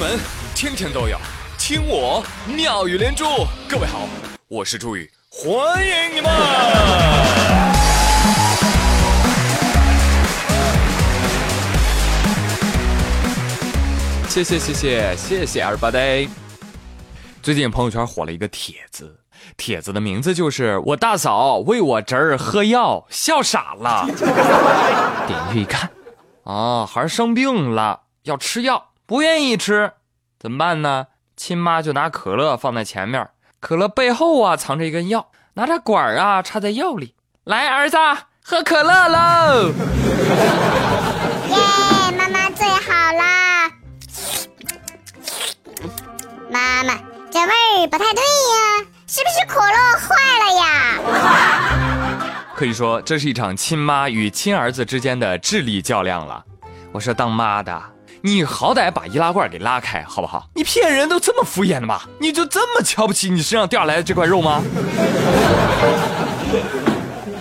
闻天天都有，听我妙语连珠。各位好，我是朱宇，欢迎你们！谢谢谢谢谢谢 everybody。最近朋友圈火了一个帖子，帖子的名字就是“我大嫂喂我侄儿喝药，笑傻了”。点进去一看，啊，孩儿生病了，要吃药，不愿意吃，怎么办呢？亲妈就拿可乐放在前面，可乐背后啊藏着一根药，拿着管儿啊插在药里，来，儿子喝可乐喽！耶，妈妈最好啦！妈妈，这味儿不太对呀，是不是可乐坏了呀？可以说，这是一场亲妈与亲儿子之间的智力较量了。我说，当妈的，你好歹把易拉罐给拉开，好不好？你骗人都这么敷衍的吗？你就这么瞧不起你身上掉下来的这块肉吗？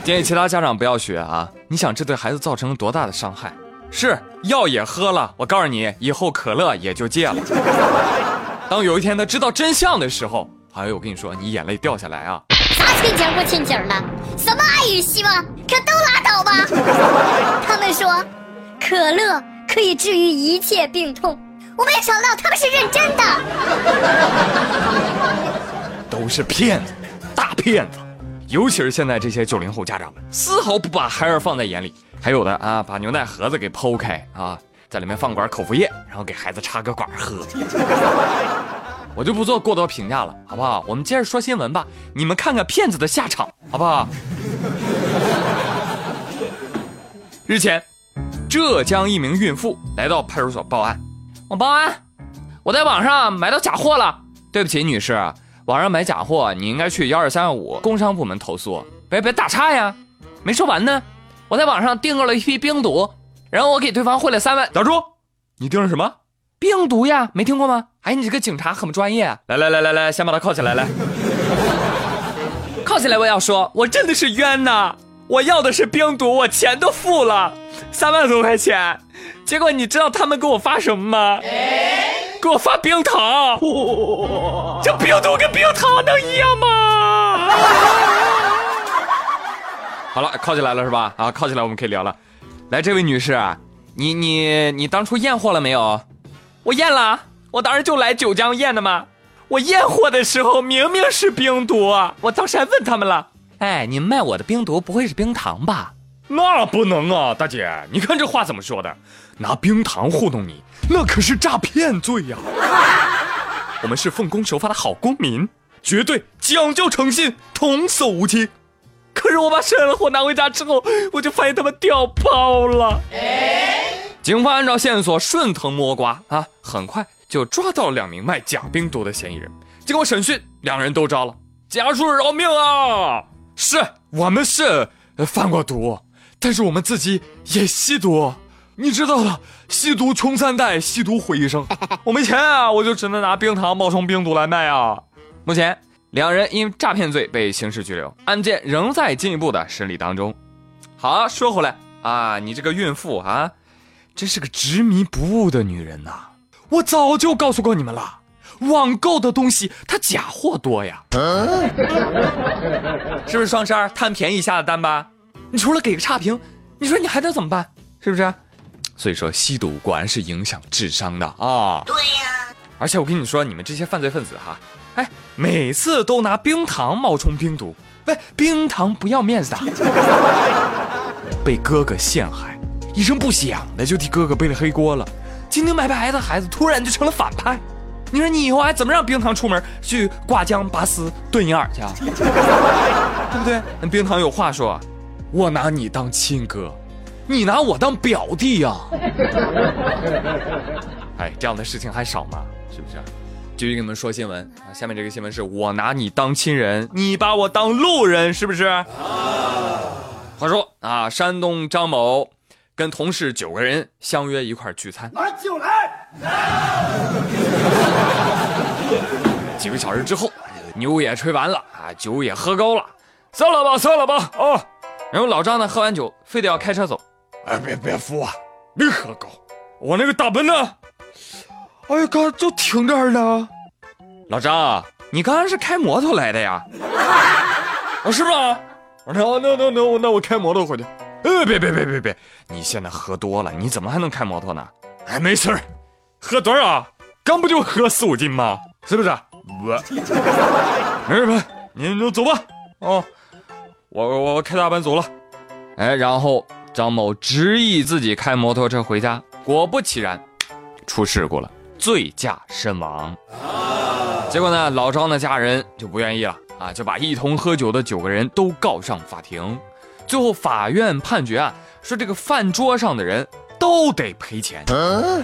建议其他家长不要学啊！你想这对孩子造成了多大的伤害？是药也喝了，我告诉你，以后可乐也就戒了。当有一天他知道真相的时候，哎，我跟你说，你眼泪掉下来啊！啥亲情不亲情的？什么爱与希望，可都拉倒吧！他们说，可乐可以治愈一切病痛，我没想到他们是认真的。都是骗子，大骗子！尤其是现在这些九零后家长们，丝毫不把孩儿放在眼里。还有的啊，把牛奶盒子给剖开啊，在里面放管口服液，然后给孩子插个管喝。我就不做过多评价了，好不好？我们接着说新闻吧。你们看看骗子的下场，好不好？日前，浙江一名孕妇来到派出所报案。我报案，我在网上买到假货了。对不起，女士，网上买假货，你应该去幺二三五工商部门投诉。别别打岔呀，没说完呢。我在网上订购了一批冰毒，然后我给对方汇了三万。打住！你订了什么？冰毒呀，没听过吗？哎，你这个警察很不专业。来来来来来，先把他铐起来，来，铐起来！我要说，我真的是冤呐！我要的是冰毒，我钱都付了，三万多块钱，结果你知道他们给我发什么吗？给我发冰糖！这冰毒跟冰糖能一样吗？好了，靠起来了是吧？啊，靠起来，我们可以聊了。来，这位女士，你你你当初验货了没有？我验了，我当时就来九江验的嘛。我验货的时候明明是冰毒，我当时还问他们了。哎，你卖我的冰毒不会是冰糖吧？那不能啊，大姐，你看这话怎么说的？拿冰糖糊弄你，那可是诈骗罪呀！我们是奉公守法的好公民，绝对讲究诚信，童叟无欺。可是我把剩下的货拿回家之后，我就发现他们掉包了。警方按照线索顺藤摸瓜啊，很快就抓到了两名卖假冰毒的嫌疑人。经过审讯，两人都招了。家属饶命啊！是我们是贩过毒，但是我们自己也吸毒。你知道的，吸毒穷三代，吸毒毁一生。我没钱啊，我就只能拿冰糖冒充冰毒来卖啊。目前。两人因诈骗罪被刑事拘留，案件仍在进一步的审理当中。好，说回来啊，你这个孕妇啊，真是个执迷不悟的女人呐！我早就告诉过你们了，网购的东西它假货多呀，是不是双十二贪便宜下的单吧？你除了给个差评，你说你还能怎么办？是不是？所以说吸毒果然是影响智商的啊！对呀，而且我跟你说，你们这些犯罪分子哈。哎，每次都拿冰糖冒充冰毒，喂，冰糖不要面子的，被哥哥陷害，一声不响的就替哥哥背了黑锅了。清清白白的孩子突然就成了反派，你说你以后还怎么让冰糖出门去挂浆拔丝炖银耳去啊？对不对？那冰糖有话说，我拿你当亲哥，你拿我当表弟呀。哎，这样的事情还少吗？是不是？继续给你们说新闻啊！下面这个新闻是我拿你当亲人，你把我当路人，是不是？话说啊，山东张某跟同事九个人相约一块聚餐，拿酒来。几个小时之后，牛也吹完了啊，酒也喝高了，散了吧，散了吧啊！然后老张呢，喝完酒非得要开车走，哎，别别扶啊，别喝高，我那个大奔呢？哎呀，刚就停这儿了。老张，你刚刚是开摩托来的呀？啊，是吗？我说那那那那我开摩托回去。哎，别别别别别，你现在喝多了，你怎么还能开摩托呢？哎，没事儿，喝多少？刚不就喝四五斤吗？是不是？我，没事吧，你就走吧。哦，我我我开大班走了。哎，然后张某执意自己开摩托车回家，果不其然，出事故了，醉驾身亡。啊结果呢，老张的家人就不愿意了啊，就把一同喝酒的九个人都告上法庭。最后法院判决啊，说这个饭桌上的人都得赔钱。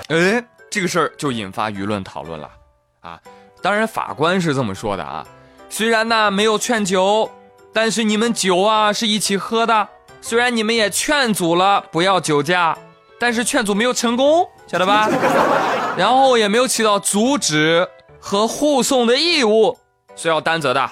哎，这个事儿就引发舆论讨论了啊。当然，法官是这么说的啊，虽然呢没有劝酒，但是你们酒啊是一起喝的。虽然你们也劝阻了不要酒驾，但是劝阻没有成功，晓得吧？然后也没有起到阻止和护送的义务，是要担责的。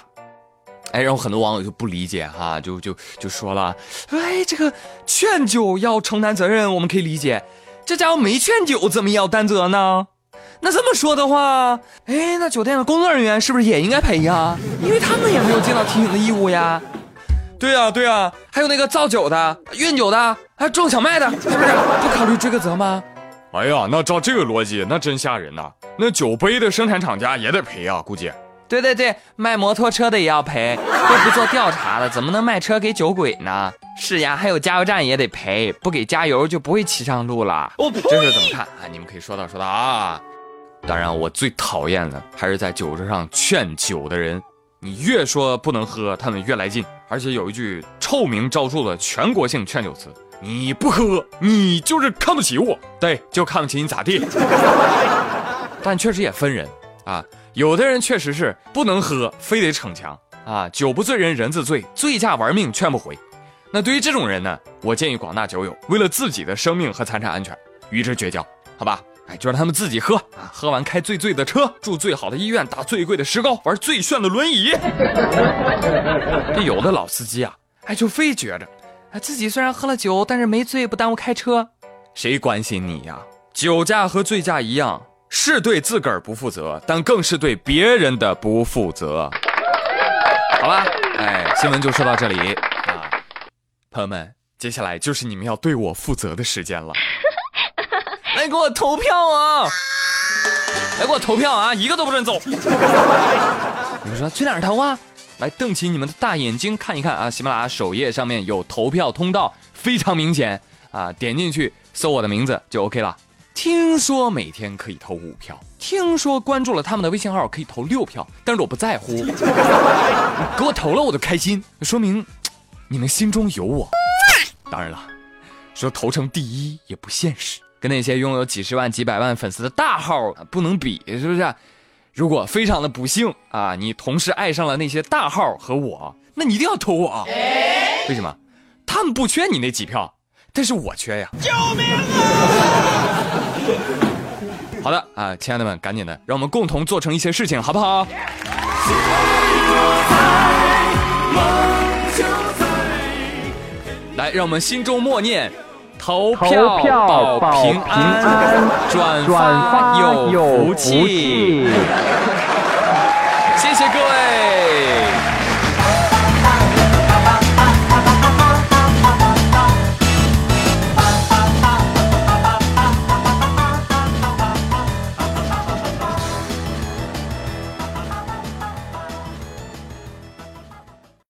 哎，然后很多网友就不理解哈，就就就说了，哎，这个劝酒要承担责任，我们可以理解，这家伙没劝酒，怎么也要担责呢？那这么说的话，哎，那酒店的工作人员是不是也应该赔呀？因为他们也没有尽到提醒的义务呀。对呀，对呀，还有那个造酒的、运酒的、还种小麦的，是不是不考虑追个责吗？哎呀，那照这个逻辑，那真吓人呐！那酒杯的生产厂家也得赔啊，估计。对对对，卖摩托车的也要赔，都不做调查了，怎么能卖车给酒鬼呢？是呀，还有加油站也得赔，不给加油就不会骑上路了。这事怎么看啊？你们可以说道说道啊。当然，我最讨厌的还是在酒桌上劝酒的人，你越说不能喝，他们越来劲。而且有一句臭名昭著的全国性劝酒词：你不喝，你就是看不起我。对，就看不起你咋地？但确实也分人啊。有的人确实是不能喝，非得逞强啊！酒不醉人人自醉，醉驾玩命劝不回。那对于这种人呢，我建议广大酒友为了自己的生命和财产安全，与之绝交，好吧？哎，就让他们自己喝啊，喝完开最醉的车，住最好的医院，打最贵的石膏，玩最炫的轮椅。这有的老司机啊，哎，就非觉着，哎，自己虽然喝了酒，但是没醉，不耽误开车。谁关心你呀？酒驾和醉驾一样。是对自个儿不负责，但更是对别人的不负责。好吧，哎，新闻就说到这里啊，朋友们，接下来就是你们要对我负责的时间了。来给我投票啊！来给我投票啊！一个都不准走。你们说去哪儿投啊？来瞪起你们的大眼睛看一看啊！喜马拉雅首页上面有投票通道，非常明显啊！点进去搜我的名字就 OK 了。听说每天可以投五票，听说关注了他们的微信号可以投六票，但是我不在乎，给我投了我都开心，说明你们心中有我。当然了，说投成第一也不现实，跟那些拥有几十万、几百万粉丝的大号不能比，是不是？如果非常的不幸啊，你同时爱上了那些大号和我，那你一定要投我，为什么？他们不缺你那几票。但是我缺呀！救命啊！好的啊，亲爱的们，赶紧的，让我们共同做成一些事情，好不好？来，让我们心中默念：投票保平安，转发有福气。谢谢各位。